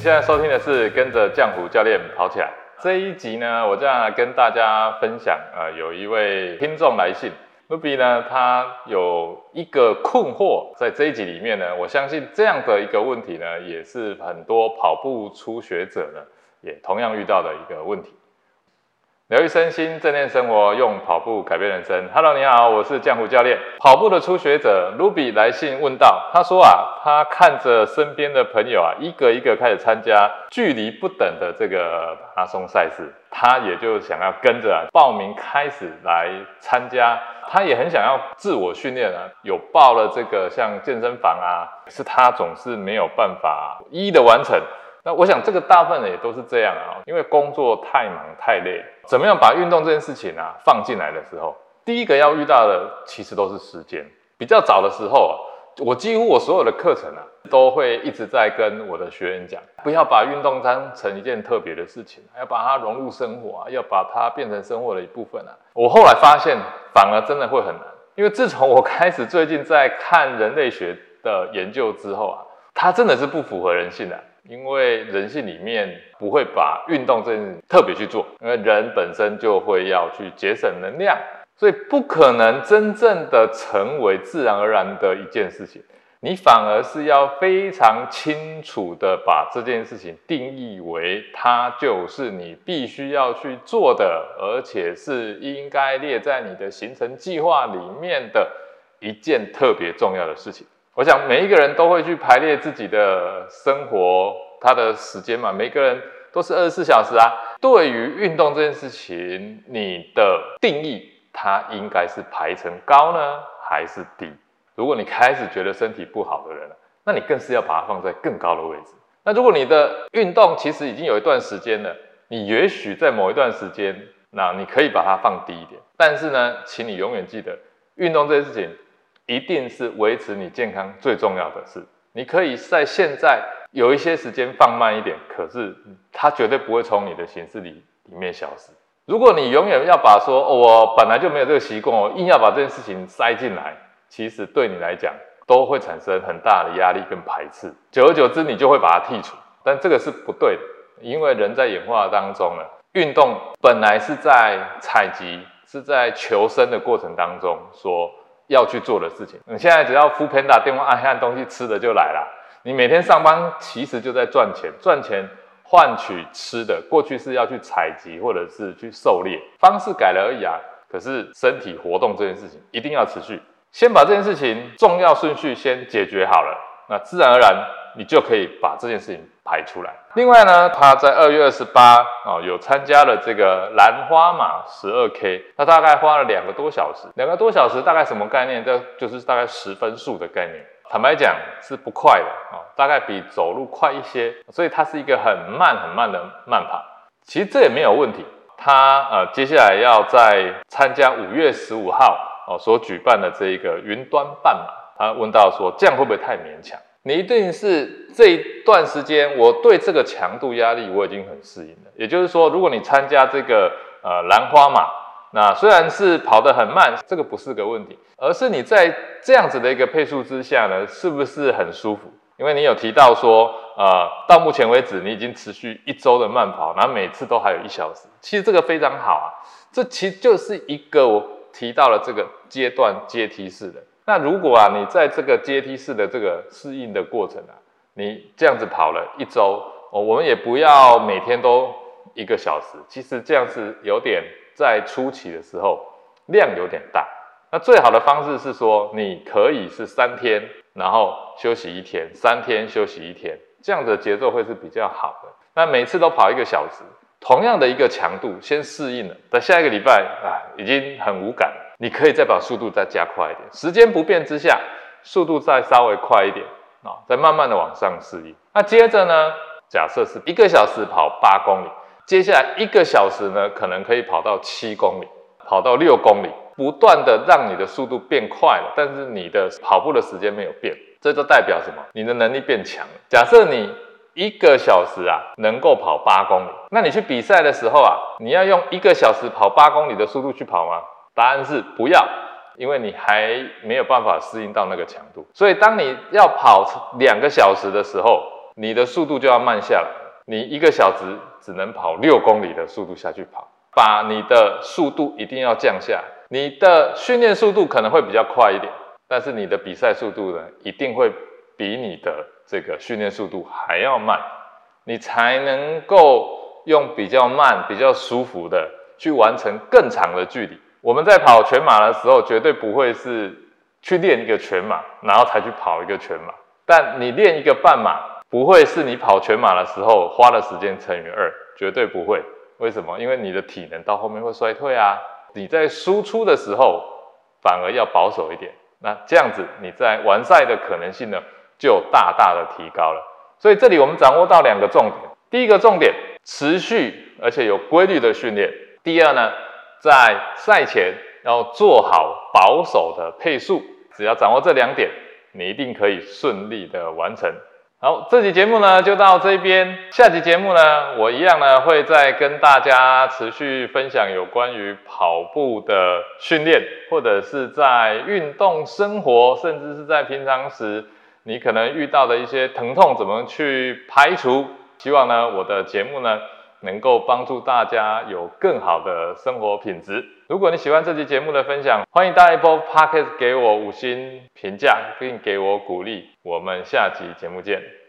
现在收听的是跟着江湖教练跑起来这一集呢，我将来跟大家分享，呃，有一位听众来信，Ruby 呢，他有一个困惑，在这一集里面呢，我相信这样的一个问题呢，也是很多跑步初学者呢，也同样遇到的一个问题。疗愈身心，正念生活，用跑步改变人生。Hello，你好，我是浆糊教练。跑步的初学者 Ruby 来信问道，他说啊，他看着身边的朋友啊，一个一个开始参加距离不等的这个马拉松赛事，他也就想要跟着报名开始来参加。他也很想要自我训练啊，有报了这个像健身房啊，可是他总是没有办法一一的完成。那我想，这个大部分也都是这样啊，因为工作太忙太累，怎么样把运动这件事情啊放进来的时候，第一个要遇到的其实都是时间。比较早的时候啊，我几乎我所有的课程啊，都会一直在跟我的学员讲，不要把运动当成一件特别的事情，要把它融入生活啊，要把它变成生活的一部分啊。我后来发现，反而真的会很难，因为自从我开始最近在看人类学的研究之后啊，它真的是不符合人性的。因为人性里面不会把运动这件特别去做，因为人本身就会要去节省能量，所以不可能真正的成为自然而然的一件事情。你反而是要非常清楚的把这件事情定义为它就是你必须要去做的，而且是应该列在你的行程计划里面的一件特别重要的事情。我想每一个人都会去排列自己的生活，他的时间嘛，每个人都是二十四小时啊。对于运动这件事情，你的定义它应该是排成高呢，还是低？如果你开始觉得身体不好的人，那你更是要把它放在更高的位置。那如果你的运动其实已经有一段时间了，你也许在某一段时间，那你可以把它放低一点。但是呢，请你永远记得，运动这件事情。一定是维持你健康最重要的事。你可以在现在有一些时间放慢一点，可是它绝对不会从你的形式里里面消失。如果你永远要把说，我本来就没有这个习惯，我硬要把这件事情塞进来，其实对你来讲都会产生很大的压力跟排斥。久而久之，你就会把它剔除。但这个是不对的，因为人在演化当中呢，运动本来是在采集、是在求生的过程当中说。要去做的事情，你现在只要敷片打电话按按东西吃的就来了。你每天上班其实就在赚钱，赚钱换取吃的。过去是要去采集或者是去狩猎，方式改了而已啊。可是身体活动这件事情一定要持续，先把这件事情重要顺序先解决好了，那自然而然你就可以把这件事情排出来。另外呢，他在二月二十八啊，有参加了这个兰花马十二 K，他大概花了两个多小时，两个多小时大概什么概念？这就是大概十分数的概念。坦白讲是不快的啊，大概比走路快一些，所以它是一个很慢很慢的慢跑。其实这也没有问题。他呃接下来要在参加五月十五号哦所举办的这一个云端半马，他问到说这样会不会太勉强？你一定是这一段时间，我对这个强度压力我已经很适应了。也就是说，如果你参加这个呃兰花马，那虽然是跑得很慢，这个不是个问题，而是你在这样子的一个配速之下呢，是不是很舒服？因为你有提到说，呃，到目前为止你已经持续一周的慢跑，然后每次都还有一小时，其实这个非常好啊。这其实就是一个我提到了这个阶段阶梯式的。那如果啊，你在这个阶梯式的这个适应的过程啊，你这样子跑了一周，哦，我们也不要每天都一个小时，其实这样是有点在初期的时候量有点大。那最好的方式是说，你可以是三天，然后休息一天，三天休息一天，这样的节奏会是比较好的。那每次都跑一个小时，同样的一个强度，先适应了，在下一个礼拜啊，已经很无感了。你可以再把速度再加快一点，时间不变之下，速度再稍微快一点啊，再慢慢的往上适应。那接着呢，假设是一个小时跑八公里，接下来一个小时呢，可能可以跑到七公里，跑到六公里，不断的让你的速度变快了，但是你的跑步的时间没有变，这就代表什么？你的能力变强了。假设你一个小时啊能够跑八公里，那你去比赛的时候啊，你要用一个小时跑八公里的速度去跑吗？答案是不要，因为你还没有办法适应到那个强度。所以当你要跑两个小时的时候，你的速度就要慢下来，你一个小时只能跑六公里的速度下去跑，把你的速度一定要降下。你的训练速度可能会比较快一点，但是你的比赛速度呢，一定会比你的这个训练速度还要慢，你才能够用比较慢、比较舒服的去完成更长的距离。我们在跑全马的时候，绝对不会是去练一个全马，然后才去跑一个全马。但你练一个半马，不会是你跑全马的时候花的时间乘以二，绝对不会。为什么？因为你的体能到后面会衰退啊。你在输出的时候，反而要保守一点。那这样子，你在完赛的可能性呢，就大大的提高了。所以这里我们掌握到两个重点：第一个重点，持续而且有规律的训练；第二呢？在赛前要做好保守的配速，只要掌握这两点，你一定可以顺利的完成。好，这期节目呢就到这边，下期节目呢我一样呢会再跟大家持续分享有关于跑步的训练，或者是在运动生活，甚至是在平常时你可能遇到的一些疼痛怎么去排除。希望呢我的节目呢。能够帮助大家有更好的生活品质。如果你喜欢这期节目的分享，欢迎大家 Apple Podcast 给我五星评价，并给我鼓励。我们下期节目见。